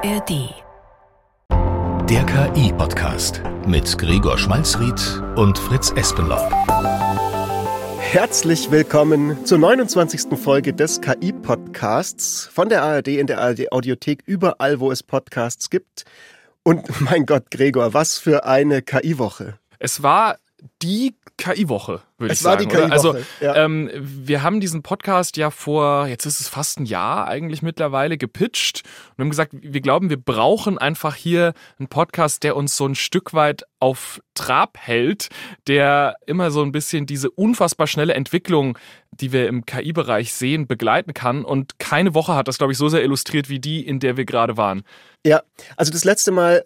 ARD. Der KI-Podcast mit Gregor Schmalzried und Fritz Espenlaub. Herzlich willkommen zur 29. Folge des KI-Podcasts von der ARD in der ARD-Audiothek, überall, wo es Podcasts gibt. Und mein Gott, Gregor, was für eine KI-Woche. Es war die KI-Woche, würde ich Es war sagen. die? KI-Woche, Also ja. ähm, wir haben diesen Podcast ja vor, jetzt ist es fast ein Jahr eigentlich mittlerweile gepitcht und haben gesagt, wir glauben, wir brauchen einfach hier einen Podcast, der uns so ein Stück weit auf Trab hält, der immer so ein bisschen diese unfassbar schnelle Entwicklung, die wir im KI-Bereich sehen, begleiten kann. Und keine Woche hat das, glaube ich, so sehr illustriert wie die, in der wir gerade waren. Ja, also das letzte Mal,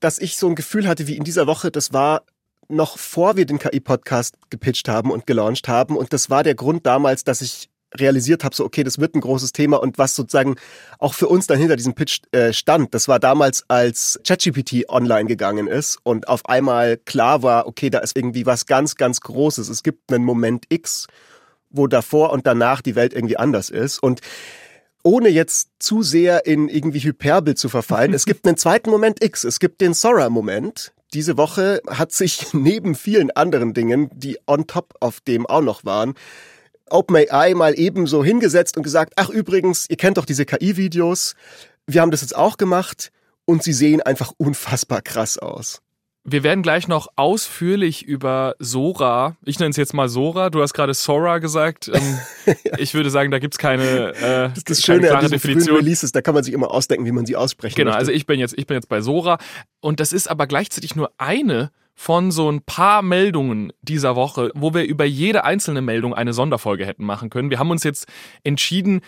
dass ich so ein Gefühl hatte wie in dieser Woche, das war noch vor wir den KI-Podcast gepitcht haben und gelauncht haben. Und das war der Grund damals, dass ich realisiert habe, so okay, das wird ein großes Thema und was sozusagen auch für uns dann hinter diesem Pitch äh, stand. Das war damals, als ChatGPT online gegangen ist und auf einmal klar war, okay, da ist irgendwie was ganz, ganz Großes. Es gibt einen Moment X, wo davor und danach die Welt irgendwie anders ist. Und ohne jetzt zu sehr in irgendwie Hyperbel zu verfallen, es gibt einen zweiten Moment X. Es gibt den Sora-Moment. Diese Woche hat sich neben vielen anderen Dingen, die on top auf dem auch noch waren, OpenAI mal eben so hingesetzt und gesagt, ach übrigens, ihr kennt doch diese KI-Videos, wir haben das jetzt auch gemacht und sie sehen einfach unfassbar krass aus. Wir werden gleich noch ausführlich über Sora, ich nenne es jetzt mal Sora, du hast gerade Sora gesagt. Ähm, Ich würde sagen, da gibt's keine, äh, Das ist das keine Schöne an Definition. Releases, da kann man sich immer ausdenken, wie man sie aussprechen Genau, möchte. also ich bin jetzt, ich bin jetzt bei Sora und das ist aber gleichzeitig nur eine von so ein paar Meldungen dieser Woche, wo wir über jede einzelne Meldung eine Sonderfolge hätten machen können. Wir haben uns jetzt entschieden,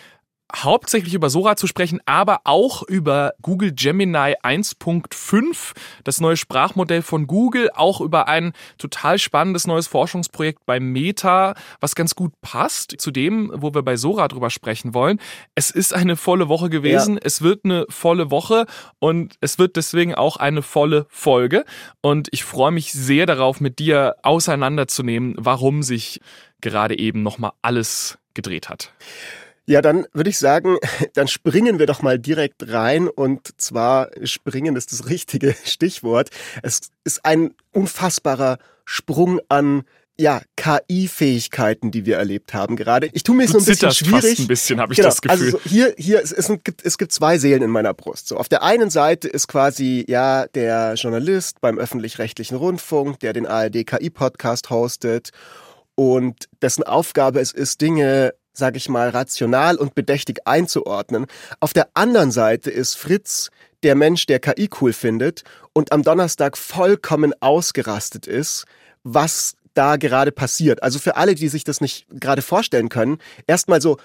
hauptsächlich über Sora zu sprechen, aber auch über Google Gemini 1.5, das neue Sprachmodell von Google, auch über ein total spannendes neues Forschungsprojekt bei Meta, was ganz gut passt zu dem, wo wir bei Sora drüber sprechen wollen. Es ist eine volle Woche gewesen, es wird eine volle Woche und es wird deswegen auch eine volle Folge und ich freue mich sehr darauf, mit dir auseinanderzunehmen, warum sich gerade eben nochmal alles gedreht hat. Ja, dann würde ich sagen, dann springen wir doch mal direkt rein und zwar springen ist das richtige Stichwort. Es ist ein unfassbarer Sprung an ja, KI-Fähigkeiten, die wir erlebt haben gerade. Ich tue mir so ein bisschen schwierig. fast ein bisschen, habe ich Genau, das Gefühl. Also so hier, hier, es, es, gibt, es gibt zwei Seelen in meiner Brust. So, auf der einen Seite ist quasi, ja, der Journalist beim öffentlich-rechtlichen Rundfunk, der den ARD KI-Podcast hostet und dessen Aufgabe es ist, Dinge, sag ich mal, rational und bedächtig einzuordnen. Auf der anderen Seite ist Fritz der Mensch, der KI cool findet und am Donnerstag vollkommen ausgerastet ist, was da gerade passiert. Also für alle, die sich das nicht gerade vorstellen können, erstmal so,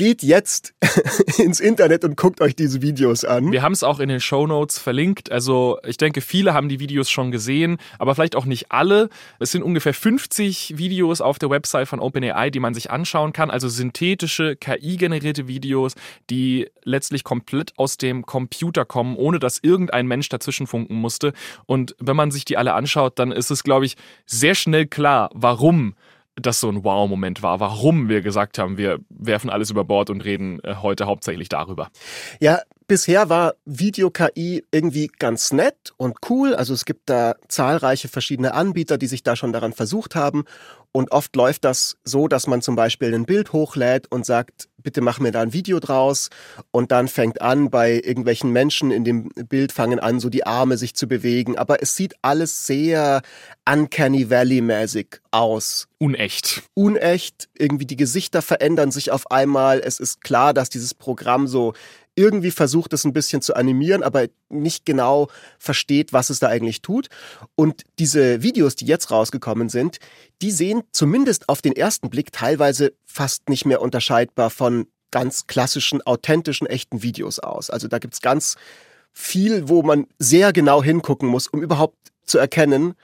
geht jetzt ins Internet und guckt euch diese Videos an. Wir haben es auch in den Show Notes verlinkt. Also ich denke, viele haben die Videos schon gesehen, aber vielleicht auch nicht alle. Es sind ungefähr 50 Videos auf der Website von OpenAI, die man sich anschauen kann. Also synthetische, KI-generierte Videos, die letztlich komplett aus dem Computer kommen, ohne dass irgendein Mensch dazwischen funken musste. Und wenn man sich die alle anschaut, dann ist es, glaube ich, sehr schnell klar, warum das so ein Wow-Moment war, warum wir gesagt haben, wir werfen alles über Bord und reden äh, heute hauptsächlich darüber. Ja, bisher war Video-KI irgendwie ganz nett und cool. Also es gibt da zahlreiche verschiedene Anbieter, die sich da schon daran versucht haben. Und oft läuft das so, dass man zum Beispiel ein Bild hochlädt und sagt, bitte mach mir da ein Video draus. Und dann fängt an, bei irgendwelchen Menschen in dem Bild fangen an, so die Arme sich zu bewegen. Aber es sieht alles sehr Uncanny Valley-mäßig aus Unecht. unecht, irgendwie die Gesichter verändern sich auf einmal. Es ist klar, dass dieses Programm so irgendwie versucht, es ein bisschen zu animieren, aber nicht genau versteht, was es da eigentlich tut. Und diese Videos, die jetzt rausgekommen sind, die sehen zumindest auf den ersten Blick teilweise fast nicht mehr unterscheidbar von ganz klassischen, authentischen, echten Videos aus. Also da gibt's ganz viel, wo man sehr genau hingucken muss, um überhaupt zu erkennen,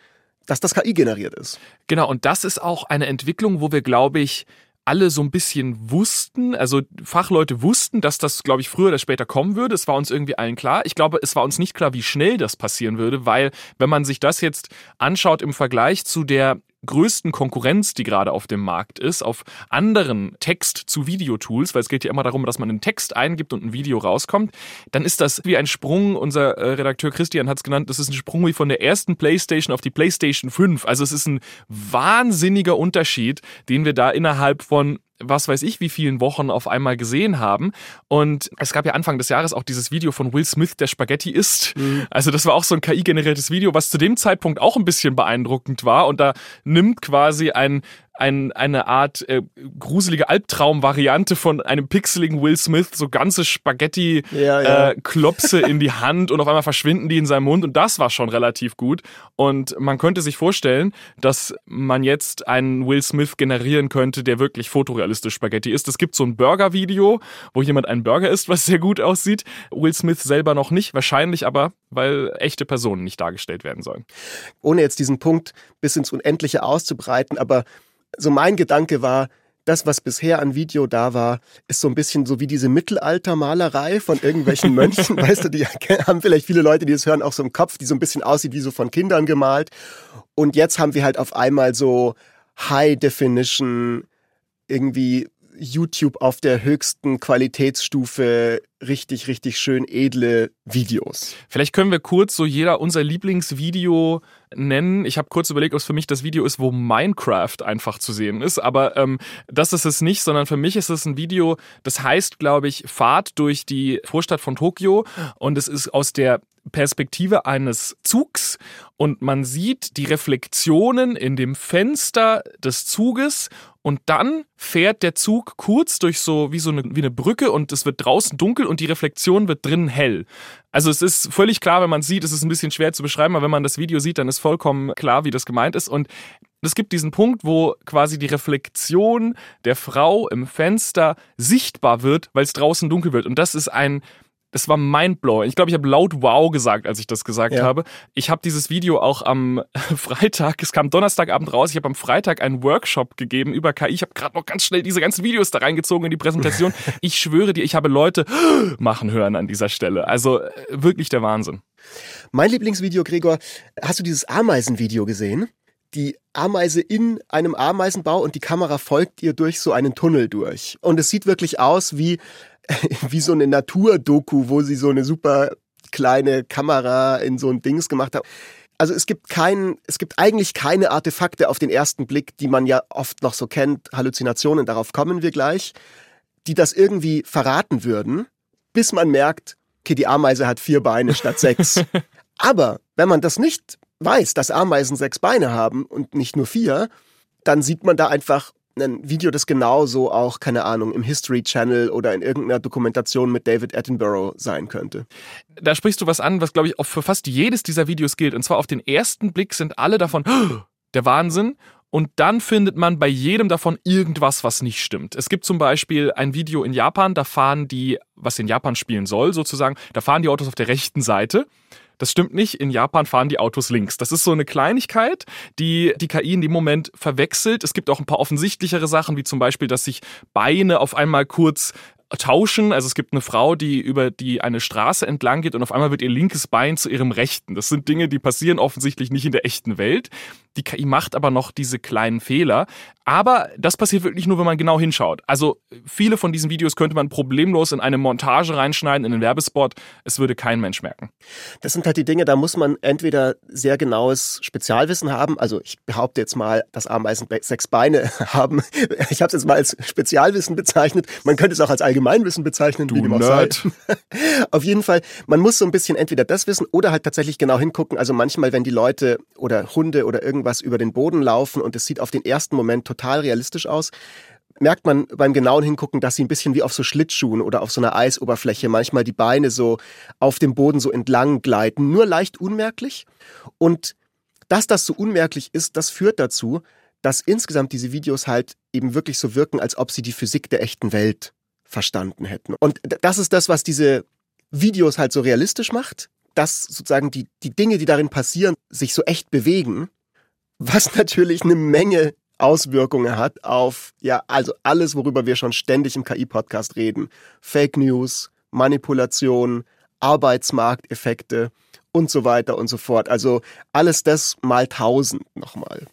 dass das KI generiert ist. Genau, und das ist auch eine Entwicklung, wo wir, glaube ich, alle so ein bisschen wussten, also Fachleute wussten, dass das, glaube ich, früher oder später kommen würde. Es war uns irgendwie allen klar. Ich glaube, es war uns nicht klar, wie schnell das passieren würde, weil wenn man sich das jetzt anschaut im Vergleich zu der größten Konkurrenz, die gerade auf dem Markt ist, auf anderen Text-zu-Video-Tools, weil es geht ja immer darum, dass man einen Text eingibt und ein Video rauskommt, dann ist das wie ein Sprung, unser äh, Redakteur Christian hat es genannt, das ist ein Sprung wie von der ersten PlayStation auf die PlayStation 5. Also es ist ein wahnsinniger Unterschied, den wir da innerhalb von was weiß ich, wie vielen Wochen auf einmal gesehen haben. Und es gab ja Anfang des Jahres auch dieses Video von Will Smith, der Spaghetti isst. Mhm. Also das war auch so ein KI-generiertes Video, was zu dem Zeitpunkt auch ein bisschen beeindruckend war. Und da nimmt quasi ein ein, eine Art äh, gruselige Albtraum-Variante von einem pixeligen Will Smith, so ganze Spaghetti-Klopse ja, ja. äh, in die Hand und auf einmal verschwinden die in seinem Mund und das war schon relativ gut. Und man könnte sich vorstellen, dass man jetzt einen Will Smith generieren könnte, der wirklich fotorealistisch Spaghetti ist. Es gibt so ein Burger-Video, wo jemand einen Burger isst, was sehr gut aussieht. Will Smith selber noch nicht, wahrscheinlich aber, weil echte Personen nicht dargestellt werden sollen. Ohne jetzt diesen Punkt bis ins Unendliche auszubreiten, aber so mein Gedanke war, das, was bisher an Video da war, ist so ein bisschen so wie diese Mittelaltermalerei von irgendwelchen Mönchen. weißt du, die haben vielleicht viele Leute, die es hören, auch so im Kopf, die so ein bisschen aussieht wie so von Kindern gemalt. Und jetzt haben wir halt auf einmal so High Definition, irgendwie YouTube auf der höchsten Qualitätsstufe richtig, richtig schön edle Videos. Vielleicht können wir kurz so jeder unser Lieblingsvideo nennen. Ich habe kurz überlegt, ob es für mich das Video ist, wo Minecraft einfach zu sehen ist. Aber ähm, das ist es nicht, sondern für mich ist es ein Video, das heißt, glaube ich, Fahrt durch die Vorstadt von Tokio. Und es ist aus der Perspektive eines Zugs und man sieht die Reflexionen in dem Fenster des Zuges und dann fährt der Zug kurz durch so wie so eine, wie eine Brücke und es wird draußen dunkel und die Reflexion wird drinnen hell. Also es ist völlig klar, wenn man sieht, es ist ein bisschen schwer zu beschreiben, aber wenn man das Video sieht, dann ist vollkommen klar, wie das gemeint ist und es gibt diesen Punkt, wo quasi die Reflexion der Frau im Fenster sichtbar wird, weil es draußen dunkel wird. Und das ist ein es war mindblowing. Ich glaube, ich habe laut wow gesagt, als ich das gesagt ja. habe. Ich habe dieses Video auch am Freitag, es kam Donnerstagabend raus, ich habe am Freitag einen Workshop gegeben über KI. Ich habe gerade noch ganz schnell diese ganzen Videos da reingezogen in die Präsentation. ich schwöre dir, ich habe Leute machen hören an dieser Stelle. Also äh, wirklich der Wahnsinn. Mein Lieblingsvideo, Gregor, hast du dieses Ameisenvideo gesehen? die Ameise in einem Ameisenbau und die Kamera folgt ihr durch so einen Tunnel durch. Und es sieht wirklich aus wie wie so eine Naturdoku, wo sie so eine super kleine Kamera in so ein Dings gemacht haben. Also es gibt kein, es gibt eigentlich keine Artefakte auf den ersten Blick, die man ja oft noch so kennt, Halluzinationen, darauf kommen wir gleich, die das irgendwie verraten würden, bis man merkt, okay, die Ameise hat vier Beine statt sechs. Aber wenn man das nicht weiß, dass Ameisen sechs Beine haben und nicht nur vier, dann sieht man da einfach ein Video, das genauso auch, keine Ahnung, im History Channel oder in irgendeiner Dokumentation mit David Attenborough sein könnte. Da sprichst du was an, was, glaube ich, auch für fast jedes dieser Videos gilt. Und zwar auf den ersten Blick sind alle davon der Wahnsinn. Und dann findet man bei jedem davon irgendwas, was nicht stimmt. Es gibt zum Beispiel ein Video in Japan, da fahren die, was in Japan spielen soll, sozusagen, da fahren die Autos auf der rechten Seite. Das stimmt nicht. In Japan fahren die Autos links. Das ist so eine Kleinigkeit, die die KI in dem Moment verwechselt. Es gibt auch ein paar offensichtlichere Sachen, wie zum Beispiel, dass sich Beine auf einmal kurz tauschen. Also es gibt eine Frau, die über die eine Straße entlang geht und auf einmal wird ihr linkes Bein zu ihrem rechten. Das sind Dinge, die passieren offensichtlich nicht in der echten Welt. Die KI macht aber noch diese kleinen Fehler. Aber das passiert wirklich nur, wenn man genau hinschaut. Also viele von diesen Videos könnte man problemlos in eine Montage reinschneiden, in einen Werbespot. Es würde kein Mensch merken. Das sind halt die Dinge, da muss man entweder sehr genaues Spezialwissen haben. Also ich behaupte jetzt mal, dass Ameisen sechs Beine haben. Ich habe es jetzt mal als Spezialwissen bezeichnet. Man könnte es auch als Allgemeinwissen bezeichnen, du wie sei. Auf jeden Fall, man muss so ein bisschen entweder das wissen oder halt tatsächlich genau hingucken. Also manchmal, wenn die Leute oder Hunde oder irgendwas über den Boden laufen und es sieht auf den ersten Moment total realistisch aus, merkt man beim genauen Hingucken, dass sie ein bisschen wie auf so Schlittschuhen oder auf so einer Eisoberfläche manchmal die Beine so auf dem Boden so entlang gleiten, nur leicht unmerklich. Und dass das so unmerklich ist, das führt dazu, dass insgesamt diese Videos halt eben wirklich so wirken, als ob sie die Physik der echten Welt verstanden hätten. Und das ist das, was diese Videos halt so realistisch macht, dass sozusagen die, die Dinge, die darin passieren, sich so echt bewegen, was natürlich eine Menge Auswirkungen hat auf, ja, also alles, worüber wir schon ständig im KI-Podcast reden. Fake News, Manipulation, Arbeitsmarkteffekte und so weiter und so fort. Also alles das mal tausend nochmal.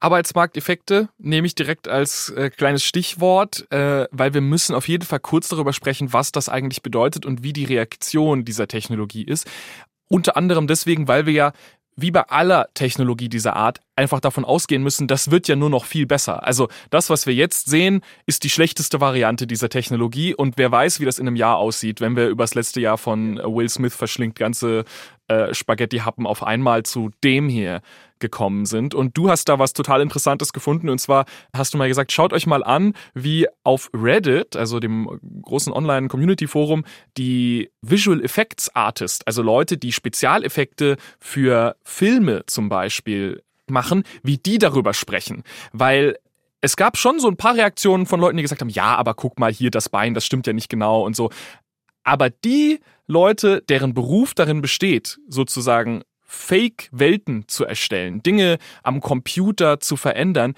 Arbeitsmarkteffekte nehme ich direkt als äh, kleines Stichwort, äh, weil wir müssen auf jeden Fall kurz darüber sprechen, was das eigentlich bedeutet und wie die Reaktion dieser Technologie ist. Unter anderem deswegen, weil wir ja wie bei aller Technologie dieser Art einfach davon ausgehen müssen, das wird ja nur noch viel besser. Also das, was wir jetzt sehen, ist die schlechteste Variante dieser Technologie und wer weiß, wie das in einem Jahr aussieht, wenn wir übers letzte Jahr von Will Smith verschlingt ganze äh, Spaghetti-Happen auf einmal zu dem hier gekommen sind. Und du hast da was total Interessantes gefunden. Und zwar hast du mal gesagt, schaut euch mal an, wie auf Reddit, also dem großen Online-Community-Forum, die Visual Effects Artist, also Leute, die Spezialeffekte für Filme zum Beispiel machen, wie die darüber sprechen. Weil es gab schon so ein paar Reaktionen von Leuten, die gesagt haben, ja, aber guck mal hier das Bein, das stimmt ja nicht genau und so. Aber die Leute, deren Beruf darin besteht, sozusagen Fake-Welten zu erstellen, Dinge am Computer zu verändern,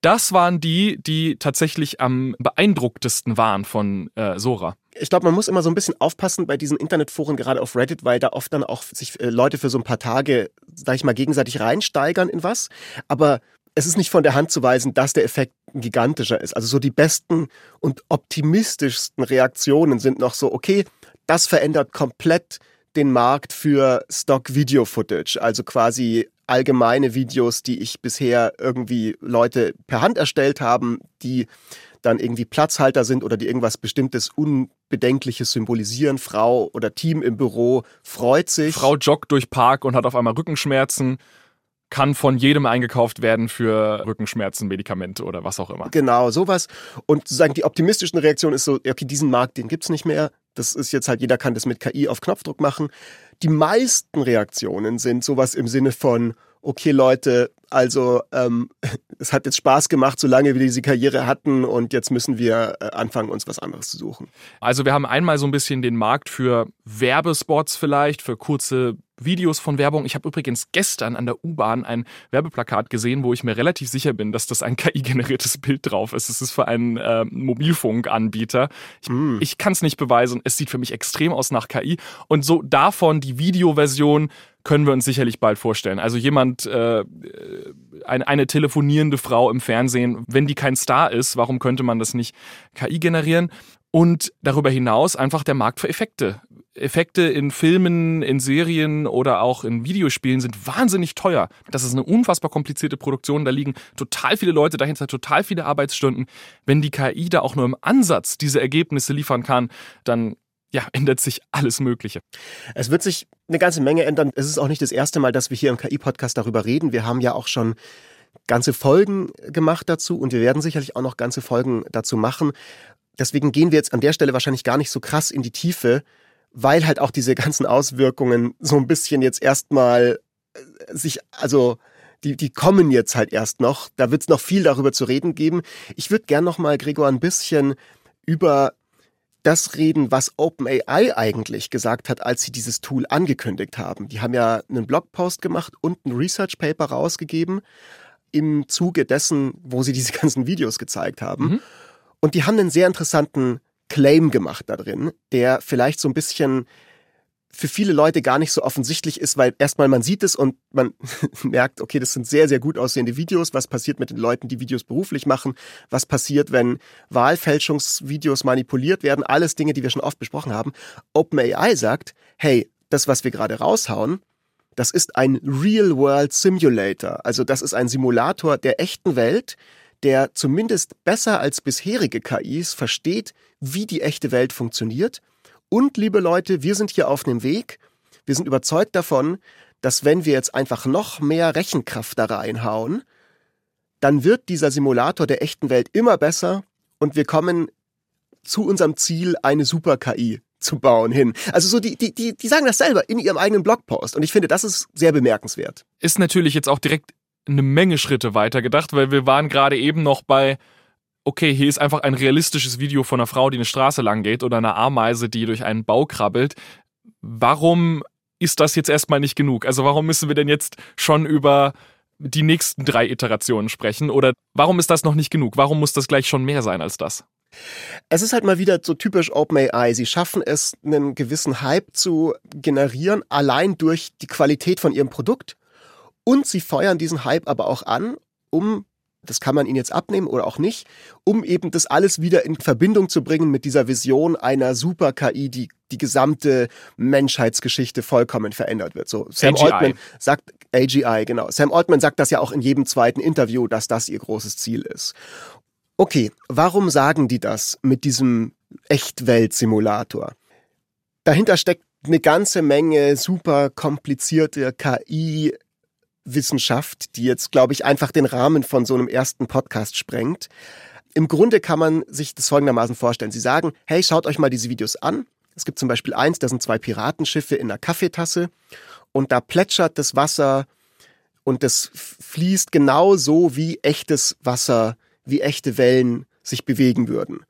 das waren die, die tatsächlich am beeindrucktesten waren von äh, Sora. Ich glaube, man muss immer so ein bisschen aufpassen bei diesen Internetforen, gerade auf Reddit, weil da oft dann auch sich äh, Leute für so ein paar Tage, sag ich mal, gegenseitig reinsteigern in was. Aber es ist nicht von der Hand zu weisen, dass der Effekt gigantischer ist. Also so die besten und optimistischsten Reaktionen sind noch so, okay, das verändert komplett den Markt für Stock-Video-Footage, also quasi allgemeine Videos, die ich bisher irgendwie Leute per Hand erstellt haben, die dann irgendwie Platzhalter sind oder die irgendwas bestimmtes Unbedenkliches symbolisieren. Frau oder Team im Büro freut sich. Frau joggt durch Park und hat auf einmal Rückenschmerzen kann von jedem eingekauft werden für Rückenschmerzen, Medikamente oder was auch immer. Genau, sowas. Und sozusagen die optimistische Reaktion ist so, okay, diesen Markt, den gibt's nicht mehr. Das ist jetzt halt, jeder kann das mit KI auf Knopfdruck machen. Die meisten Reaktionen sind sowas im Sinne von, okay Leute, also ähm, es hat jetzt Spaß gemacht, solange wir diese Karriere hatten und jetzt müssen wir äh, anfangen, uns was anderes zu suchen. Also wir haben einmal so ein bisschen den Markt für Werbespots vielleicht, für kurze Videos von Werbung. Ich habe übrigens gestern an der U-Bahn ein Werbeplakat gesehen, wo ich mir relativ sicher bin, dass das ein KI-generiertes Bild drauf ist. Es ist für einen äh, Mobilfunkanbieter. Ich, mm. ich kann es nicht beweisen. Es sieht für mich extrem aus nach KI. Und so davon die Videoversion können wir uns sicherlich bald vorstellen. Also jemand, äh, eine, eine telefonierende Frau im Fernsehen, wenn die kein Star ist, warum könnte man das nicht KI generieren? Und darüber hinaus einfach der Markt für Effekte. Effekte in Filmen, in Serien oder auch in Videospielen sind wahnsinnig teuer. Das ist eine unfassbar komplizierte Produktion. Da liegen total viele Leute dahinter, total viele Arbeitsstunden. Wenn die KI da auch nur im Ansatz diese Ergebnisse liefern kann, dann ja, ändert sich alles Mögliche. Es wird sich eine ganze Menge ändern. Es ist auch nicht das erste Mal, dass wir hier im KI-Podcast darüber reden. Wir haben ja auch schon ganze Folgen gemacht dazu und wir werden sicherlich auch noch ganze Folgen dazu machen. Deswegen gehen wir jetzt an der Stelle wahrscheinlich gar nicht so krass in die Tiefe, weil halt auch diese ganzen Auswirkungen so ein bisschen jetzt erstmal äh, sich, also die, die kommen jetzt halt erst noch. Da wird es noch viel darüber zu reden geben. Ich würde gern noch mal, Gregor, ein bisschen über das reden, was OpenAI eigentlich gesagt hat, als sie dieses Tool angekündigt haben. Die haben ja einen Blogpost gemacht und ein Research Paper rausgegeben im Zuge dessen, wo sie diese ganzen Videos gezeigt haben. Mhm. Und die haben einen sehr interessanten Claim gemacht da drin, der vielleicht so ein bisschen für viele Leute gar nicht so offensichtlich ist, weil erstmal man sieht es und man merkt, okay, das sind sehr, sehr gut aussehende Videos. Was passiert mit den Leuten, die Videos beruflich machen? Was passiert, wenn Wahlfälschungsvideos manipuliert werden? Alles Dinge, die wir schon oft besprochen haben. OpenAI sagt, hey, das, was wir gerade raushauen, das ist ein Real-World Simulator. Also das ist ein Simulator der echten Welt, der zumindest besser als bisherige KIs versteht, wie die echte Welt funktioniert. Und liebe Leute, wir sind hier auf einem Weg. Wir sind überzeugt davon, dass wenn wir jetzt einfach noch mehr Rechenkraft da reinhauen, dann wird dieser Simulator der echten Welt immer besser und wir kommen zu unserem Ziel, eine Super-KI zu bauen hin. Also so die, die, die, die sagen das selber in ihrem eigenen Blogpost und ich finde, das ist sehr bemerkenswert. Ist natürlich jetzt auch direkt eine Menge Schritte weiter gedacht, weil wir waren gerade eben noch bei, okay, hier ist einfach ein realistisches Video von einer Frau, die eine Straße lang geht oder einer Ameise, die durch einen Bau krabbelt. Warum ist das jetzt erstmal nicht genug? Also warum müssen wir denn jetzt schon über die nächsten drei Iterationen sprechen? Oder warum ist das noch nicht genug? Warum muss das gleich schon mehr sein als das? Es ist halt mal wieder so typisch OpenAI. Sie schaffen es, einen gewissen Hype zu generieren, allein durch die Qualität von ihrem Produkt und sie feuern diesen Hype aber auch an um das kann man ihnen jetzt abnehmen oder auch nicht, um eben das alles wieder in Verbindung zu bringen mit dieser Vision einer Super-KI, die die gesamte Menschheitsgeschichte vollkommen verändert wird. So Sam AGI. Altman sagt AGI, genau. Sam Altman sagt das ja auch in jedem zweiten Interview, dass das ihr großes Ziel ist. Okay, warum sagen die das mit diesem Echtwelt-Simulator? Dahinter steckt eine ganze Menge super komplizierte KI Wissenschaft, die jetzt, glaube ich, einfach den Rahmen von so einem ersten Podcast sprengt. Im Grunde kann man sich das folgendermaßen vorstellen. Sie sagen, hey, schaut euch mal diese Videos an. Es gibt zum Beispiel eins, da sind zwei Piratenschiffe in einer Kaffeetasse und da plätschert das Wasser und das fließt genau so, wie echtes Wasser, wie echte Wellen sich bewegen würden.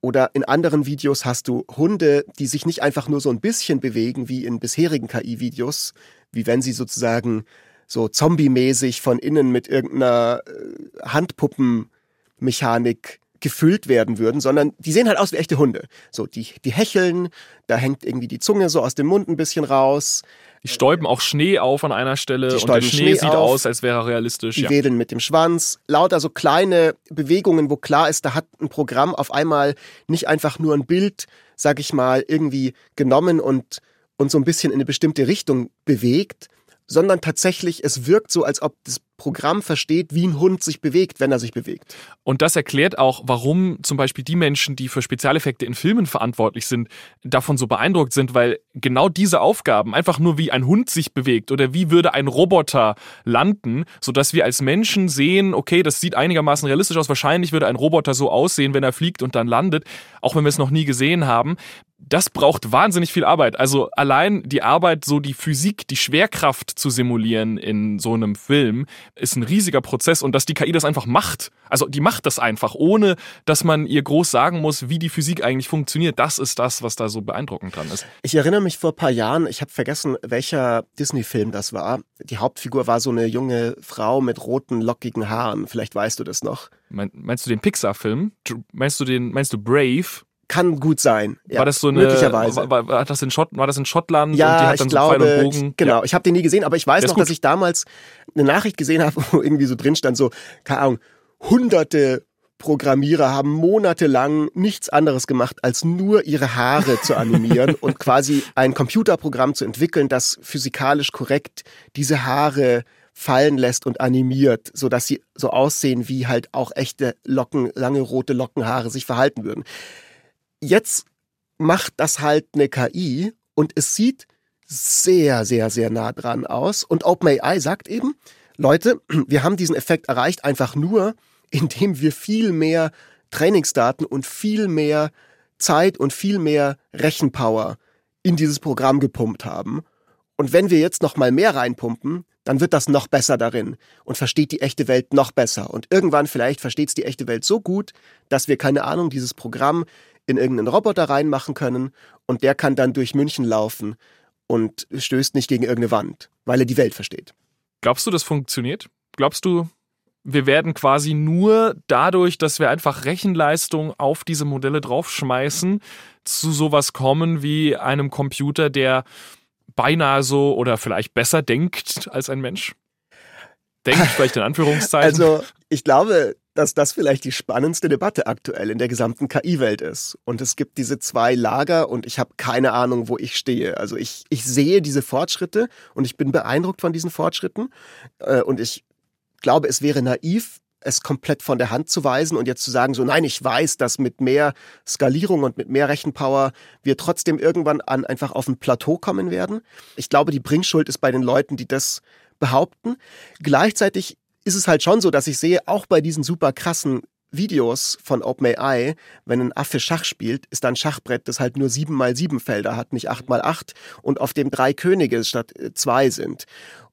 Oder in anderen Videos hast du Hunde, die sich nicht einfach nur so ein bisschen bewegen, wie in bisherigen KI-Videos, wie wenn sie sozusagen so zombie-mäßig von innen mit irgendeiner äh, Handpuppenmechanik gefüllt werden würden, sondern die sehen halt aus wie echte Hunde. So, die, die hecheln, da hängt irgendwie die Zunge so aus dem Mund ein bisschen raus. Die stäuben auch Schnee auf an einer Stelle und der Schnee, Schnee sieht auf. aus, als wäre er realistisch. Die Ja. wedeln mit dem Schwanz. Lauter so kleine Bewegungen, wo klar ist, da hat ein Programm auf einmal nicht einfach nur ein Bild, sag ich mal, irgendwie genommen und, und so ein bisschen in eine bestimmte Richtung bewegt, sondern tatsächlich, es wirkt so, als ob das Programm versteht, wie ein Hund sich bewegt, wenn er sich bewegt. Und das erklärt auch, warum zum Beispiel die Menschen, die für Spezialeffekte in Filmen verantwortlich sind, davon so beeindruckt sind, weil genau diese Aufgaben, einfach nur wie ein Hund sich bewegt oder wie würde ein Roboter landen, sodass wir als Menschen sehen, okay, das sieht einigermaßen realistisch aus, wahrscheinlich würde ein Roboter so aussehen, wenn er fliegt und dann landet, auch wenn wir es noch nie gesehen haben. Das braucht wahnsinnig viel Arbeit. Also allein die Arbeit, so die Physik, die Schwerkraft zu simulieren in so einem Film, ist ein riesiger Prozess und dass die KI das einfach macht. Also die macht das einfach, ohne dass man ihr groß sagen muss, wie die Physik eigentlich funktioniert. Das ist das, was da so beeindruckend dran ist. Ich erinnere mich vor ein paar Jahren, ich habe vergessen, welcher Disney-Film das war. Die Hauptfigur war so eine junge Frau mit roten, lockigen Haaren. Vielleicht weißt du das noch. Mein- Meinst du den Pixar-Film? Meinst du den, meinst du Brave? Kann gut sein. Ja, war das so eine, Möglicherweise. War, war, das in Schott, war das in Schottland und die Ja, hat ich dann glaube, so Bogen? ich, genau. Ich habe den nie gesehen, aber ich weiß noch, gut. dass ich damals eine Nachricht gesehen habe, wo irgendwie so drin stand, so, keine Ahnung, hunderte Programmierer haben monatelang nichts anderes gemacht, als nur ihre Haare zu animieren und quasi ein Computerprogramm zu entwickeln, das physikalisch korrekt diese Haare fallen lässt und animiert, so dass sie so aussehen, wie halt auch echte Locken, lange rote Lockenhaare sich verhalten würden. Jetzt macht das halt eine KI und es sieht sehr, sehr, sehr nah dran aus. Und OpenAI sagt eben, Leute, wir haben diesen Effekt erreicht einfach nur, indem wir viel mehr Trainingsdaten und viel mehr Zeit und viel mehr Rechenpower in dieses Programm gepumpt haben. Und wenn wir jetzt noch mal mehr reinpumpen, dann wird das noch besser darin und versteht die echte Welt noch besser. Und irgendwann vielleicht versteht es die echte Welt so gut, dass wir, keine Ahnung, dieses Programm in irgendeinen Roboter reinmachen können und der kann dann durch München laufen und stößt nicht gegen irgendeine Wand, weil er die Welt versteht. Glaubst du, das funktioniert? Glaubst du, wir werden quasi nur dadurch, dass wir einfach Rechenleistung auf diese Modelle draufschmeißen, zu sowas kommen wie einem Computer, der beinahe so oder vielleicht besser denkt als ein Mensch? Denkt vielleicht in Anführungszeichen. Also ich glaube, dass das vielleicht die spannendste Debatte aktuell in der gesamten KI-Welt ist. Und es gibt diese zwei Lager und ich habe keine Ahnung, wo ich stehe. Also ich, ich sehe diese Fortschritte und ich bin beeindruckt von diesen Fortschritten. Äh, Und ich glaube, es wäre naiv, es komplett von der Hand zu weisen und jetzt zu sagen, so nein, ich weiß, dass mit mehr Skalierung und mit mehr Rechenpower wir trotzdem irgendwann an einfach auf ein Plateau kommen werden. Ich glaube, die Bringschuld ist bei den Leuten, die das behaupten. Gleichzeitig ist es halt schon so, dass ich sehe, auch bei diesen super krassen Videos von OpenAI, wenn ein Affe Schach spielt, ist da ein Schachbrett, das halt nur sieben mal sieben Felder hat, nicht acht mal acht und auf dem drei Könige statt äh, zwei sind.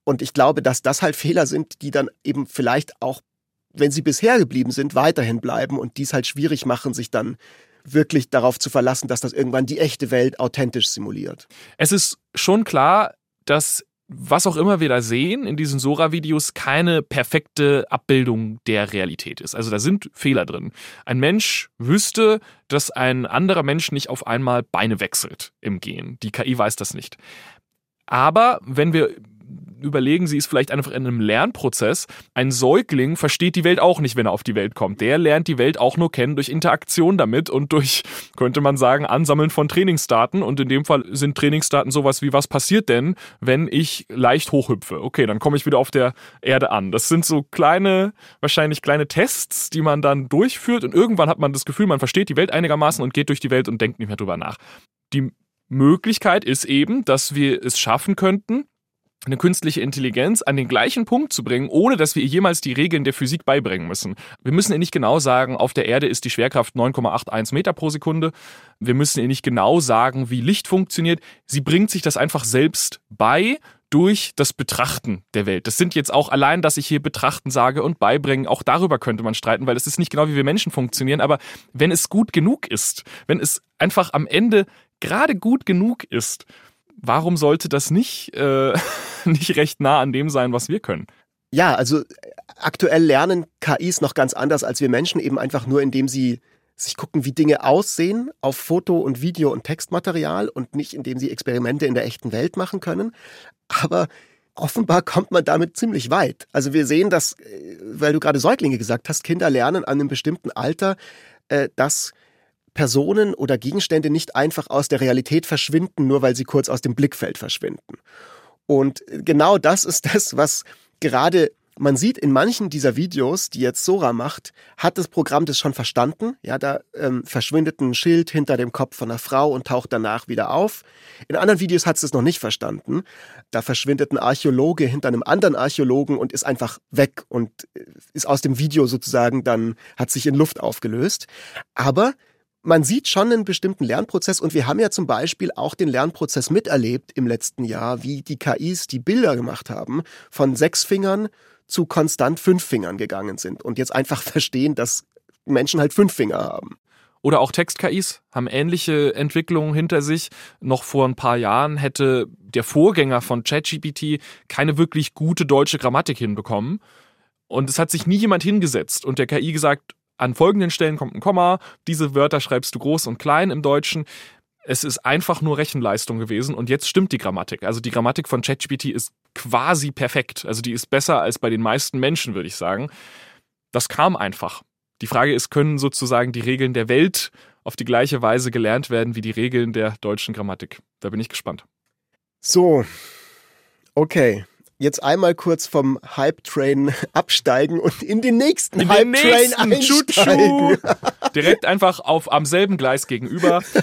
Und ich glaube, dass das halt Fehler sind, die dann eben vielleicht auch, wenn sie bisher geblieben sind, weiterhin bleiben und dies halt schwierig machen, sich dann wirklich darauf zu verlassen, dass das irgendwann die echte Welt authentisch simuliert. Es ist schon klar, dass was auch immer wir da sehen in diesen Sora-Videos keine perfekte Abbildung der Realität ist. Also da sind Fehler drin. Ein Mensch wüsste, dass ein anderer Mensch nicht auf einmal Beine wechselt im Gehen. Die KI weiß das nicht. Aber wenn wir überlegen, sie ist vielleicht einfach in einem Lernprozess. Ein Säugling versteht die Welt auch nicht, wenn er auf die Welt kommt. Der lernt die Welt auch nur kennen durch Interaktion damit und durch, könnte man sagen, Ansammeln von Trainingsdaten. Und in dem Fall sind Trainingsdaten sowas wie, was passiert denn, wenn ich leicht hochhüpfe? Okay, dann komme ich wieder auf der Erde an. Das sind so kleine, wahrscheinlich kleine Tests, die man dann durchführt und irgendwann hat man das Gefühl, man versteht die Welt einigermaßen und geht durch die Welt und denkt nicht mehr drüber nach. Die Möglichkeit ist eben, dass wir es schaffen könnten, eine künstliche Intelligenz an den gleichen Punkt zu bringen, ohne dass wir ihr jemals die Regeln der Physik beibringen müssen. Wir müssen ihr nicht genau sagen, auf der Erde ist die Schwerkraft 9,81 Meter pro Sekunde. Wir müssen ihr nicht genau sagen, wie Licht funktioniert. Sie bringt sich das einfach selbst bei durch das Betrachten der Welt. Das sind jetzt auch allein, dass ich hier betrachten sage und beibringen, auch darüber könnte man streiten, weil es ist nicht genau, wie wir Menschen funktionieren, aber wenn es gut genug ist, wenn es einfach am Ende gerade gut genug ist, warum sollte das nicht, äh, nicht recht nah an dem sein, was wir können? Ja, also aktuell lernen KIs noch ganz anders als wir Menschen, eben einfach nur, indem sie sich gucken, wie Dinge aussehen auf Foto- und Video- und Textmaterial und nicht, indem sie Experimente in der echten Welt machen können. Aber offenbar kommt man damit ziemlich weit. Also wir sehen, dass, äh, weil du gerade Säuglinge gesagt hast, Kinder lernen an einem bestimmten Alter, äh, dass Personen oder Gegenstände nicht einfach aus der Realität verschwinden, nur weil sie kurz aus dem Blickfeld verschwinden. Und genau das ist das, was gerade man sieht in manchen dieser Videos, die jetzt Sora macht, hat das Programm das schon verstanden. Ja, da ähm, verschwindet ein Schild hinter dem Kopf von einer Frau und taucht danach wieder auf. In anderen Videos hat es das noch nicht verstanden. Da verschwindet ein Archäologe hinter einem anderen Archäologen und ist einfach weg und äh, ist aus dem Video sozusagen dann, hat sich in Luft aufgelöst. Aber man sieht schon einen bestimmten Lernprozess und wir haben ja zum Beispiel auch den Lernprozess miterlebt im letzten Jahr, wie die KIs die Bilder gemacht haben von sechs Fingern zu konstant fünf Fingern gegangen sind und jetzt einfach verstehen, dass Menschen halt fünf Finger haben. Oder auch Text-KIs haben ähnliche Entwicklungen hinter sich. Noch vor ein paar Jahren hätte der Vorgänger von ChatGPT keine wirklich gute deutsche Grammatik hinbekommen. Und es hat sich nie jemand hingesetzt und der KI gesagt, an folgenden Stellen kommt ein Komma, diese Wörter schreibst du groß und klein im Deutschen. Es ist einfach nur Rechenleistung gewesen und jetzt stimmt die Grammatik. Also die Grammatik von ChatGPT ist quasi perfekt. Also die ist besser als bei den meisten Menschen, würde ich sagen. Das kam einfach. Die Frage ist, können sozusagen die Regeln der Welt auf die gleiche Weise gelernt werden wie die Regeln der deutschen Grammatik? Da bin ich gespannt. So, okay jetzt einmal kurz vom Hype-Train absteigen und in den nächsten Hype-Train einsteigen. Direkt einfach auf am selben Gleis gegenüber.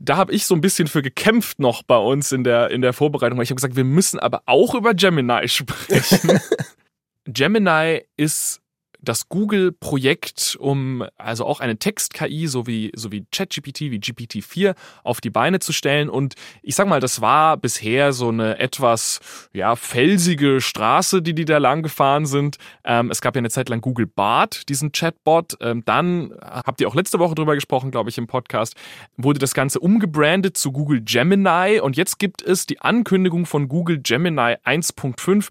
Da habe ich so ein bisschen für gekämpft noch bei uns in der, in der Vorbereitung. Ich habe gesagt, wir müssen aber auch über Gemini sprechen. Gemini ist das Google-Projekt, um also auch eine Text-KI so wie, so wie ChatGPT, wie GPT-4 auf die Beine zu stellen. Und ich sag mal, das war bisher so eine etwas ja, felsige Straße, die die da lang gefahren sind. Ähm, es gab ja eine Zeit lang Google Bart, diesen Chatbot. Ähm, dann habt ihr auch letzte Woche drüber gesprochen, glaube ich, im Podcast, wurde das Ganze umgebrandet zu Google Gemini. Und jetzt gibt es die Ankündigung von Google Gemini 1.5.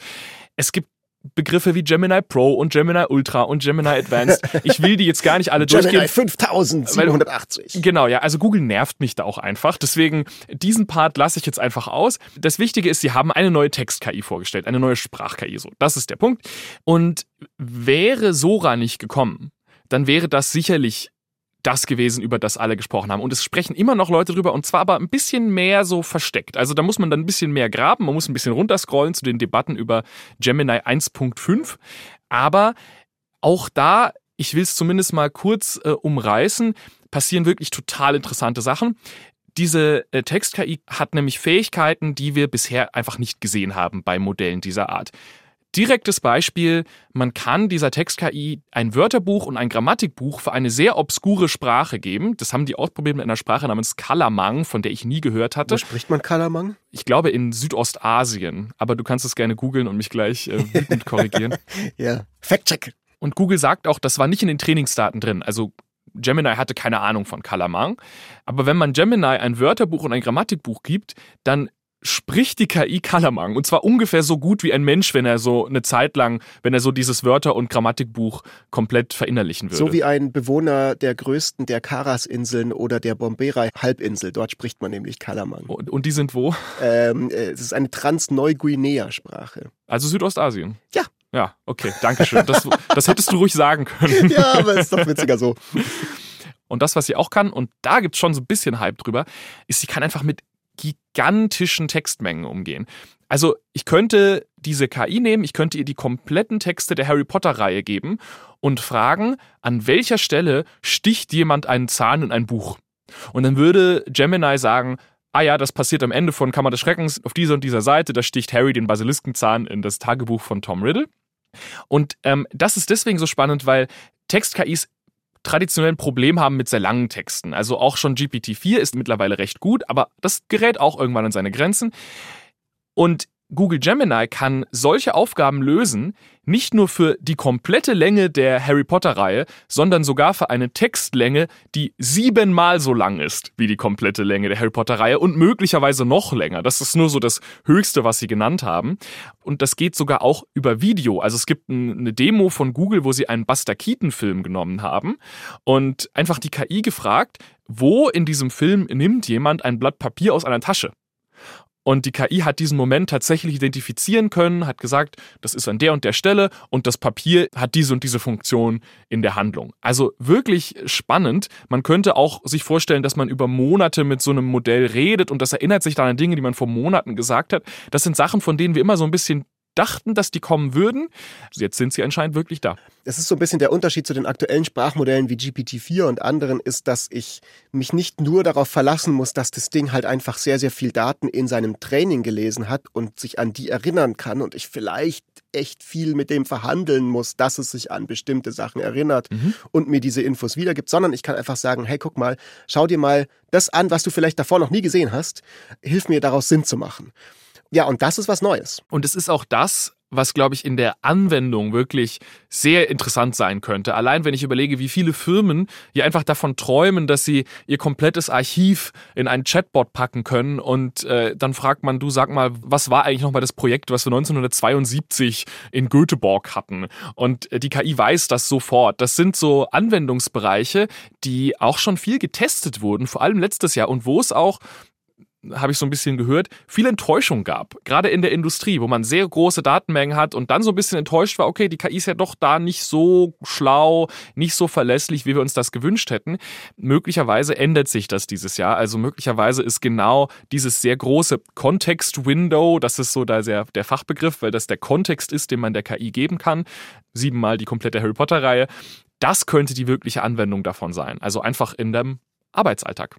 Es gibt Begriffe wie Gemini Pro und Gemini Ultra und Gemini Advanced. Ich will die jetzt gar nicht alle Gemini durchgehen. 5780. Genau, ja. Also Google nervt mich da auch einfach. Deswegen, diesen Part lasse ich jetzt einfach aus. Das Wichtige ist, sie haben eine neue Text-KI vorgestellt, eine neue Sprach-KI. So, das ist der Punkt. Und wäre Sora nicht gekommen, dann wäre das sicherlich das gewesen, über das alle gesprochen haben. Und es sprechen immer noch Leute drüber und zwar aber ein bisschen mehr so versteckt. Also da muss man dann ein bisschen mehr graben, man muss ein bisschen runterscrollen zu den Debatten über Gemini 1.5. Aber auch da, ich will es zumindest mal kurz äh, umreißen, passieren wirklich total interessante Sachen. Diese äh, Text-KI hat nämlich Fähigkeiten, die wir bisher einfach nicht gesehen haben bei Modellen dieser Art. Direktes Beispiel, man kann dieser Text-KI ein Wörterbuch und ein Grammatikbuch für eine sehr obskure Sprache geben. Das haben die ausprobiert mit einer Sprache namens Kalamang, von der ich nie gehört hatte. Wo spricht man Kalamang? Ich glaube in Südostasien, aber du kannst es gerne googeln und mich gleich äh, wütend korrigieren. ja, Fact-check. Und Google sagt auch, das war nicht in den Trainingsdaten drin. Also Gemini hatte keine Ahnung von Kalamang. Aber wenn man Gemini ein Wörterbuch und ein Grammatikbuch gibt, dann spricht die KI Kalamang. Und zwar ungefähr so gut wie ein Mensch, wenn er so eine Zeit lang, wenn er so dieses Wörter- und Grammatikbuch komplett verinnerlichen würde. So wie ein Bewohner der größten der Karas-Inseln oder der Bombera-Halbinsel. Dort spricht man nämlich Kalamang. Und, und die sind wo? Ähm, äh, es ist eine Trans-Neuguinea-Sprache. Also Südostasien. Ja. Ja, okay, danke schön. Das, das hättest du ruhig sagen können. Ja, aber es ist doch witziger so. Und das, was sie auch kann, und da gibt es schon so ein bisschen Hype drüber, ist, sie kann einfach mit gigantischen Textmengen umgehen. Also ich könnte diese KI nehmen, ich könnte ihr die kompletten Texte der Harry Potter-Reihe geben und fragen, an welcher Stelle sticht jemand einen Zahn in ein Buch. Und dann würde Gemini sagen, ah ja, das passiert am Ende von Kammer des Schreckens auf dieser und dieser Seite, da sticht Harry den Basiliskenzahn in das Tagebuch von Tom Riddle. Und ähm, das ist deswegen so spannend, weil Text-KIs traditionell ein Problem haben mit sehr langen Texten. Also auch schon GPT-4 ist mittlerweile recht gut, aber das gerät auch irgendwann an seine Grenzen. Und Google Gemini kann solche Aufgaben lösen, nicht nur für die komplette Länge der Harry Potter-Reihe, sondern sogar für eine Textlänge, die siebenmal so lang ist wie die komplette Länge der Harry Potter-Reihe und möglicherweise noch länger. Das ist nur so das Höchste, was sie genannt haben. Und das geht sogar auch über Video. Also es gibt eine Demo von Google, wo sie einen Buster Keaton-Film genommen haben und einfach die KI gefragt, wo in diesem Film nimmt jemand ein Blatt Papier aus einer Tasche? Und die KI hat diesen Moment tatsächlich identifizieren können, hat gesagt, das ist an der und der Stelle und das Papier hat diese und diese Funktion in der Handlung. Also wirklich spannend. Man könnte auch sich vorstellen, dass man über Monate mit so einem Modell redet und das erinnert sich dann an Dinge, die man vor Monaten gesagt hat. Das sind Sachen, von denen wir immer so ein bisschen dachten, dass die kommen würden. Jetzt sind sie anscheinend wirklich da. Es ist so ein bisschen der Unterschied zu den aktuellen Sprachmodellen wie GPT-4 und anderen ist, dass ich mich nicht nur darauf verlassen muss, dass das Ding halt einfach sehr, sehr viel Daten in seinem Training gelesen hat und sich an die erinnern kann und ich vielleicht echt viel mit dem verhandeln muss, dass es sich an bestimmte Sachen erinnert mhm. und mir diese Infos wiedergibt, sondern ich kann einfach sagen, hey, guck mal, schau dir mal das an, was du vielleicht davor noch nie gesehen hast, hilf mir daraus Sinn zu machen. Ja, und das ist was Neues. Und es ist auch das, was, glaube ich, in der Anwendung wirklich sehr interessant sein könnte. Allein wenn ich überlege, wie viele Firmen hier einfach davon träumen, dass sie ihr komplettes Archiv in einen Chatbot packen können und äh, dann fragt man, du sag mal, was war eigentlich nochmal das Projekt, was wir 1972 in Göteborg hatten? Und äh, die KI weiß das sofort. Das sind so Anwendungsbereiche, die auch schon viel getestet wurden, vor allem letztes Jahr und wo es auch habe ich so ein bisschen gehört, viel Enttäuschung gab. Gerade in der Industrie, wo man sehr große Datenmengen hat und dann so ein bisschen enttäuscht war, okay, die KI ist ja doch da nicht so schlau, nicht so verlässlich, wie wir uns das gewünscht hätten. Möglicherweise ändert sich das dieses Jahr. Also möglicherweise ist genau dieses sehr große Context-Window, das ist so da sehr der Fachbegriff, weil das der Kontext ist, den man der KI geben kann. Siebenmal die komplette Harry Potter-Reihe. Das könnte die wirkliche Anwendung davon sein. Also einfach in dem Arbeitsalltag.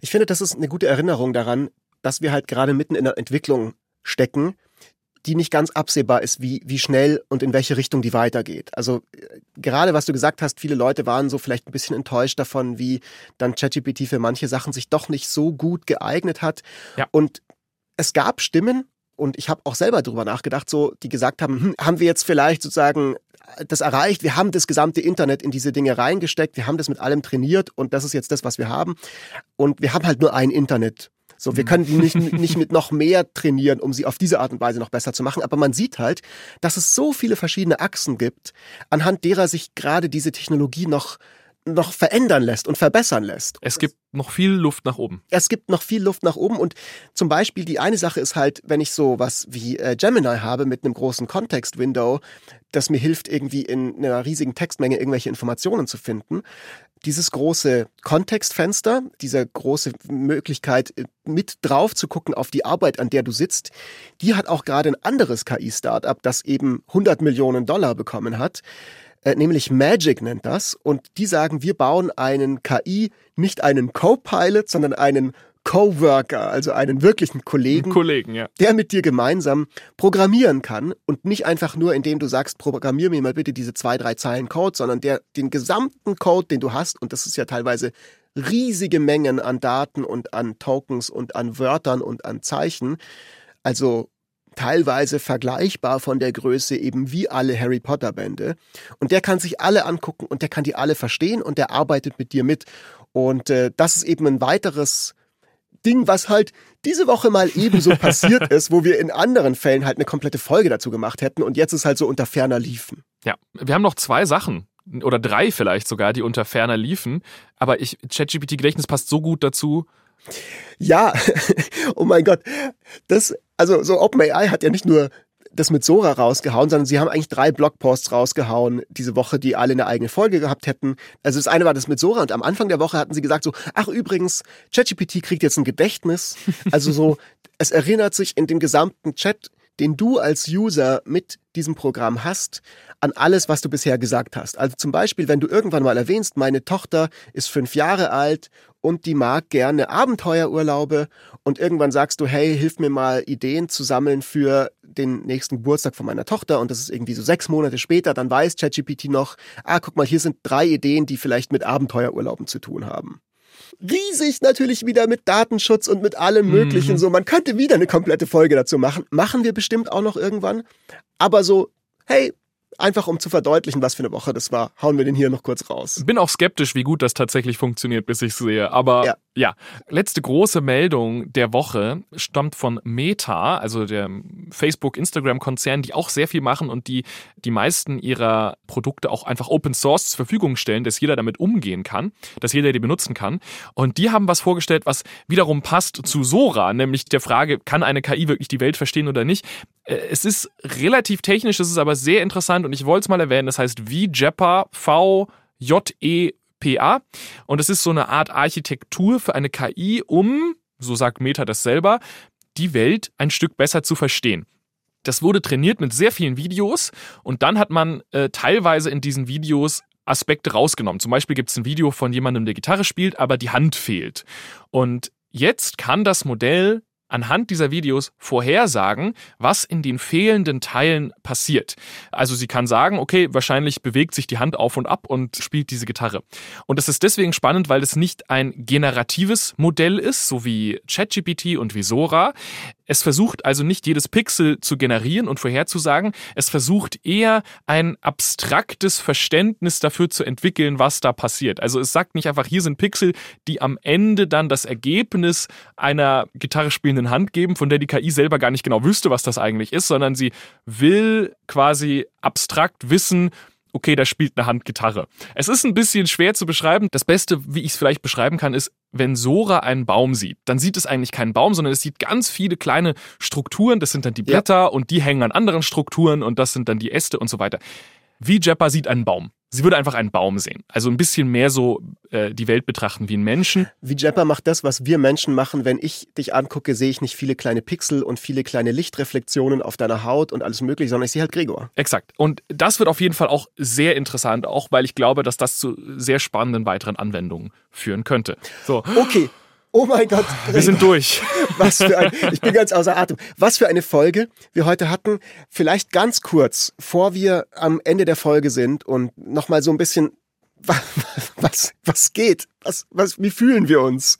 Ich finde, das ist eine gute Erinnerung daran, dass wir halt gerade mitten in der Entwicklung stecken, die nicht ganz absehbar ist, wie, wie schnell und in welche Richtung die weitergeht. Also äh, gerade was du gesagt hast, viele Leute waren so vielleicht ein bisschen enttäuscht davon, wie dann ChatGPT für manche Sachen sich doch nicht so gut geeignet hat. Ja. Und es gab Stimmen, und ich habe auch selber drüber nachgedacht, so die gesagt haben, hm, haben wir jetzt vielleicht sozusagen das erreicht, wir haben das gesamte Internet in diese Dinge reingesteckt, wir haben das mit allem trainiert und das ist jetzt das, was wir haben. Und wir haben halt nur ein Internet. So, wir mhm. können die nicht, nicht mit noch mehr trainieren, um sie auf diese Art und Weise noch besser zu machen. Aber man sieht halt, dass es so viele verschiedene Achsen gibt, anhand derer sich gerade diese Technologie noch noch verändern lässt und verbessern lässt. Es gibt noch viel Luft nach oben. Es gibt noch viel Luft nach oben und zum Beispiel die eine Sache ist halt, wenn ich so was wie äh, Gemini habe mit einem großen Context-Window, das mir hilft, irgendwie in einer riesigen Textmenge irgendwelche Informationen zu finden. Dieses große Kontextfenster, diese große Möglichkeit, äh, mit drauf zu gucken auf die Arbeit, an der du sitzt, die hat auch gerade ein anderes KI-Startup, das eben 100 Millionen Dollar bekommen hat äh, nämlich Magic nennt das. Und die sagen, wir bauen einen KI, nicht einen Co-Pilot, sondern einen Coworker, also einen wirklichen Kollegen, Kollegen ja. der mit dir gemeinsam programmieren kann und nicht einfach nur, indem du sagst, programmier mir mal bitte diese zwei, drei Zeilen Code, sondern der den gesamten Code, den du hast, und das ist ja teilweise riesige Mengen an Daten und an Tokens und an Wörtern und an Zeichen, also teilweise vergleichbar von der Größe eben wie alle Harry Potter Bände. Und der kann sich alle angucken und der kann die alle verstehen und der arbeitet mit dir mit. Und äh, das ist eben ein weiteres Ding, was halt diese Woche mal ebenso passiert ist, wo wir in anderen Fällen halt eine komplette Folge dazu gemacht hätten und jetzt ist halt so unter ferner liefen. Ja, wir haben noch zwei Sachen oder drei vielleicht sogar, die unter ferner liefen, aber ich ChatGPT Gedächtnis passt so gut dazu. Ja, oh mein Gott. Das also so OpenAI hat ja nicht nur das mit Sora rausgehauen, sondern sie haben eigentlich drei Blogposts rausgehauen diese Woche, die alle eine eigene Folge gehabt hätten. Also das eine war das mit Sora und am Anfang der Woche hatten sie gesagt so, ach übrigens, ChatGPT kriegt jetzt ein Gedächtnis. Also so, es erinnert sich in dem gesamten Chat, den du als User mit diesem Programm hast, an alles, was du bisher gesagt hast. Also zum Beispiel, wenn du irgendwann mal erwähnst, meine Tochter ist fünf Jahre alt und die mag gerne Abenteuerurlaube und irgendwann sagst du, hey, hilf mir mal Ideen zu sammeln für den nächsten Geburtstag von meiner Tochter und das ist irgendwie so sechs Monate später, dann weiß ChatGPT noch, ah, guck mal, hier sind drei Ideen, die vielleicht mit Abenteuerurlauben zu tun haben riesig natürlich wieder mit Datenschutz und mit allem Möglichen. Mhm. So, man könnte wieder eine komplette Folge dazu machen. Machen wir bestimmt auch noch irgendwann. Aber so, hey, Einfach um zu verdeutlichen, was für eine Woche das war, hauen wir den hier noch kurz raus. Bin auch skeptisch, wie gut das tatsächlich funktioniert, bis ich sehe. Aber ja. ja, letzte große Meldung der Woche stammt von Meta, also der Facebook-Instagram-Konzern, die auch sehr viel machen und die die meisten ihrer Produkte auch einfach Open Source zur Verfügung stellen, dass jeder damit umgehen kann, dass jeder die benutzen kann. Und die haben was vorgestellt, was wiederum passt zu Sora, nämlich der Frage, kann eine KI wirklich die Welt verstehen oder nicht? Äh, es ist relativ technisch, es ist aber sehr interessant und ich wollte es mal erwähnen. Das heißt VJEPA, V-J-E-P-A. Und es ist so eine Art Architektur für eine KI, um, so sagt Meta das selber, die Welt ein Stück besser zu verstehen. Das wurde trainiert mit sehr vielen Videos und dann hat man äh, teilweise in diesen Videos Aspekte rausgenommen. Zum Beispiel gibt es ein Video von jemandem, der Gitarre spielt, aber die Hand fehlt. Und jetzt kann das Modell anhand dieser Videos vorhersagen, was in den fehlenden Teilen passiert. Also sie kann sagen, okay, wahrscheinlich bewegt sich die Hand auf und ab und spielt diese Gitarre. Und das ist deswegen spannend, weil es nicht ein generatives Modell ist, so wie ChatGPT und wie Sora. Es versucht also nicht jedes Pixel zu generieren und vorherzusagen. Es versucht eher ein abstraktes Verständnis dafür zu entwickeln, was da passiert. Also es sagt nicht einfach, hier sind Pixel, die am Ende dann das Ergebnis einer Gitarre spielenden Hand geben, von der die KI selber gar nicht genau wüsste, was das eigentlich ist, sondern sie will quasi abstrakt wissen, okay, da spielt eine Hand Gitarre. Es ist ein bisschen schwer zu beschreiben. Das Beste, wie ich es vielleicht beschreiben kann, ist, wenn Sora einen Baum sieht, dann sieht es eigentlich keinen Baum, sondern es sieht ganz viele kleine Strukturen. Das sind dann die Blätter ja. und die hängen an anderen Strukturen und das sind dann die Äste und so weiter. Wie Jeppa sieht einen Baum. Sie würde einfach einen Baum sehen. Also ein bisschen mehr so äh, die Welt betrachten wie ein Menschen. Wie Jeppa macht das, was wir Menschen machen. Wenn ich dich angucke, sehe ich nicht viele kleine Pixel und viele kleine Lichtreflexionen auf deiner Haut und alles mögliche, sondern ich sehe halt Gregor. Exakt. Und das wird auf jeden Fall auch sehr interessant, auch weil ich glaube, dass das zu sehr spannenden weiteren Anwendungen führen könnte. So. Okay. Oh mein Gott. Wir sind durch. Was für ein, ich bin ganz außer Atem. Was für eine Folge wir heute hatten. Vielleicht ganz kurz, vor wir am Ende der Folge sind und nochmal so ein bisschen, was, was, was geht? Was, was, wie fühlen wir uns?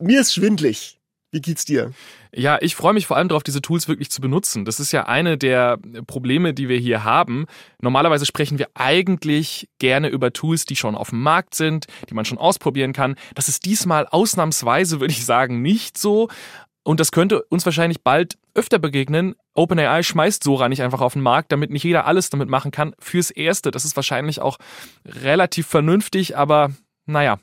Mir ist schwindlig. Wie geht's dir? Ja, ich freue mich vor allem darauf, diese Tools wirklich zu benutzen. Das ist ja eine der Probleme, die wir hier haben. Normalerweise sprechen wir eigentlich gerne über Tools, die schon auf dem Markt sind, die man schon ausprobieren kann. Das ist diesmal ausnahmsweise, würde ich sagen, nicht so. Und das könnte uns wahrscheinlich bald öfter begegnen. OpenAI schmeißt Sora nicht einfach auf den Markt, damit nicht jeder alles damit machen kann. Fürs Erste, das ist wahrscheinlich auch relativ vernünftig, aber naja.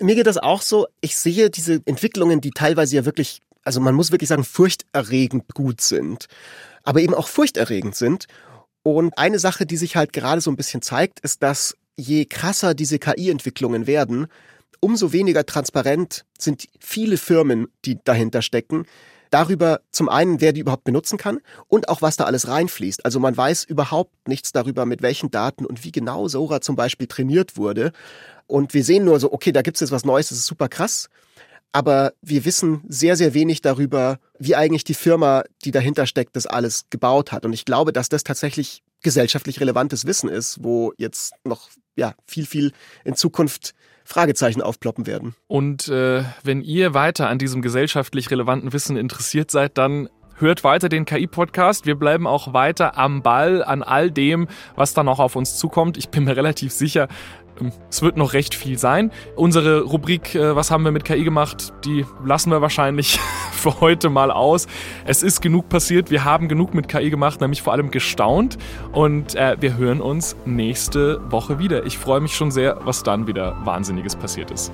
Mir geht das auch so. Ich sehe diese Entwicklungen, die teilweise ja wirklich also man muss wirklich sagen, furchterregend gut sind, aber eben auch furchterregend sind. Und eine Sache, die sich halt gerade so ein bisschen zeigt, ist, dass je krasser diese KI-Entwicklungen werden, umso weniger transparent sind viele Firmen, die dahinter stecken, darüber zum einen, wer die überhaupt benutzen kann und auch was da alles reinfließt. Also man weiß überhaupt nichts darüber, mit welchen Daten und wie genau Sora zum Beispiel trainiert wurde. Und wir sehen nur so, okay, da gibt es jetzt was Neues, das ist super krass aber wir wissen sehr, sehr wenig darüber, wie eigentlich die Firma, die dahinter steckt, das alles gebaut hat. Und ich glaube, dass das tatsächlich gesellschaftlich relevantes Wissen ist, wo jetzt noch ja viel, viel in Zukunft Fragezeichen aufploppen werden. Und äh, wenn ihr weiter an diesem gesellschaftlich relevanten Wissen interessiert seid, dann hört weiter den KI-Podcast. Wir bleiben auch weiter am Ball an all dem, was da noch auf uns zukommt. Ich bin mir relativ sicher, es wird noch recht viel sein. Unsere Rubrik äh, Was haben wir mit KI gemacht, die lassen wir wahrscheinlich für heute mal aus. Es ist genug passiert. Wir haben genug mit KI gemacht, nämlich vor allem gestaunt. Und äh, wir hören uns nächste Woche wieder. Ich freue mich schon sehr, was dann wieder Wahnsinniges passiert ist.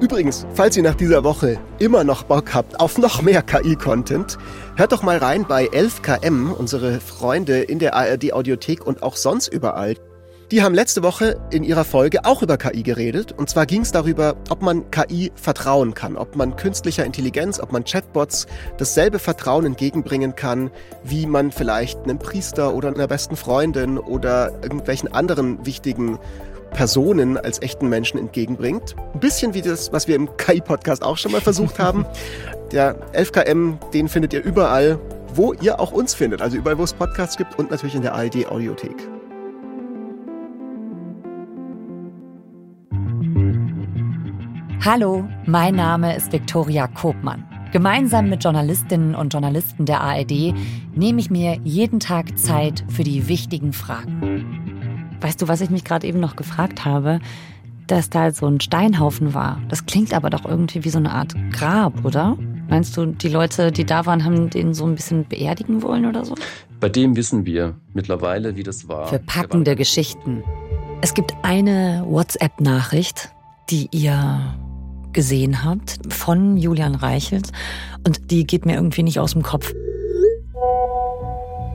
Übrigens, falls ihr nach dieser Woche immer noch Bock habt auf noch mehr KI-Content, hört doch mal rein bei 11KM, unsere Freunde in der ARD-Audiothek und auch sonst überall. Die haben letzte Woche in ihrer Folge auch über KI geredet. Und zwar ging es darüber, ob man KI vertrauen kann, ob man künstlicher Intelligenz, ob man Chatbots dasselbe Vertrauen entgegenbringen kann, wie man vielleicht einem Priester oder einer besten Freundin oder irgendwelchen anderen wichtigen Personen als echten Menschen entgegenbringt. Ein bisschen wie das, was wir im KI-Podcast auch schon mal versucht haben. Der 11KM, den findet ihr überall, wo ihr auch uns findet. Also überall, wo es Podcasts gibt und natürlich in der ARD-Audiothek. Hallo, mein Name ist Viktoria Kobmann. Gemeinsam mit Journalistinnen und Journalisten der ARD nehme ich mir jeden Tag Zeit für die wichtigen Fragen. Weißt du, was ich mich gerade eben noch gefragt habe? Dass da so ein Steinhaufen war. Das klingt aber doch irgendwie wie so eine Art Grab, oder? Meinst du, die Leute, die da waren, haben den so ein bisschen beerdigen wollen oder so? Bei dem wissen wir mittlerweile, wie das war. Für packende Geschichten. Es gibt eine WhatsApp-Nachricht, die ihr gesehen habt von Julian Reichelt und die geht mir irgendwie nicht aus dem Kopf.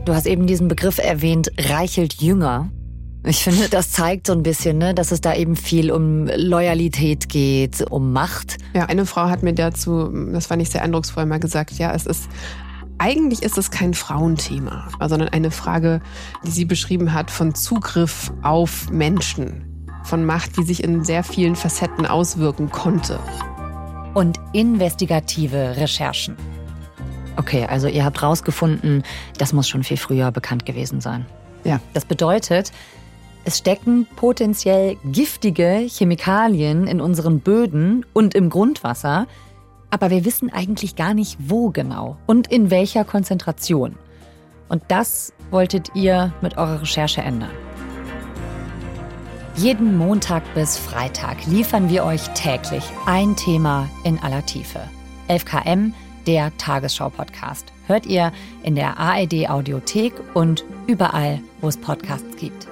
Du hast eben diesen Begriff erwähnt, Reichelt Jünger. Ich finde, das zeigt so ein bisschen, ne, dass es da eben viel um Loyalität geht, um Macht. Ja, eine Frau hat mir dazu, das fand ich sehr eindrucksvoll, mal gesagt, ja, es ist eigentlich ist es kein Frauenthema, sondern eine Frage, die sie beschrieben hat von Zugriff auf Menschen, von Macht, die sich in sehr vielen Facetten auswirken konnte. Und investigative Recherchen. Okay, also ihr habt rausgefunden, das muss schon viel früher bekannt gewesen sein. Ja. Das bedeutet, es stecken potenziell giftige Chemikalien in unseren Böden und im Grundwasser, aber wir wissen eigentlich gar nicht, wo genau und in welcher Konzentration. Und das wolltet ihr mit eurer Recherche ändern. Jeden Montag bis Freitag liefern wir euch täglich ein Thema in aller Tiefe. 11KM, der Tagesschau-Podcast. Hört ihr in der ARD Audiothek und überall, wo es Podcasts gibt.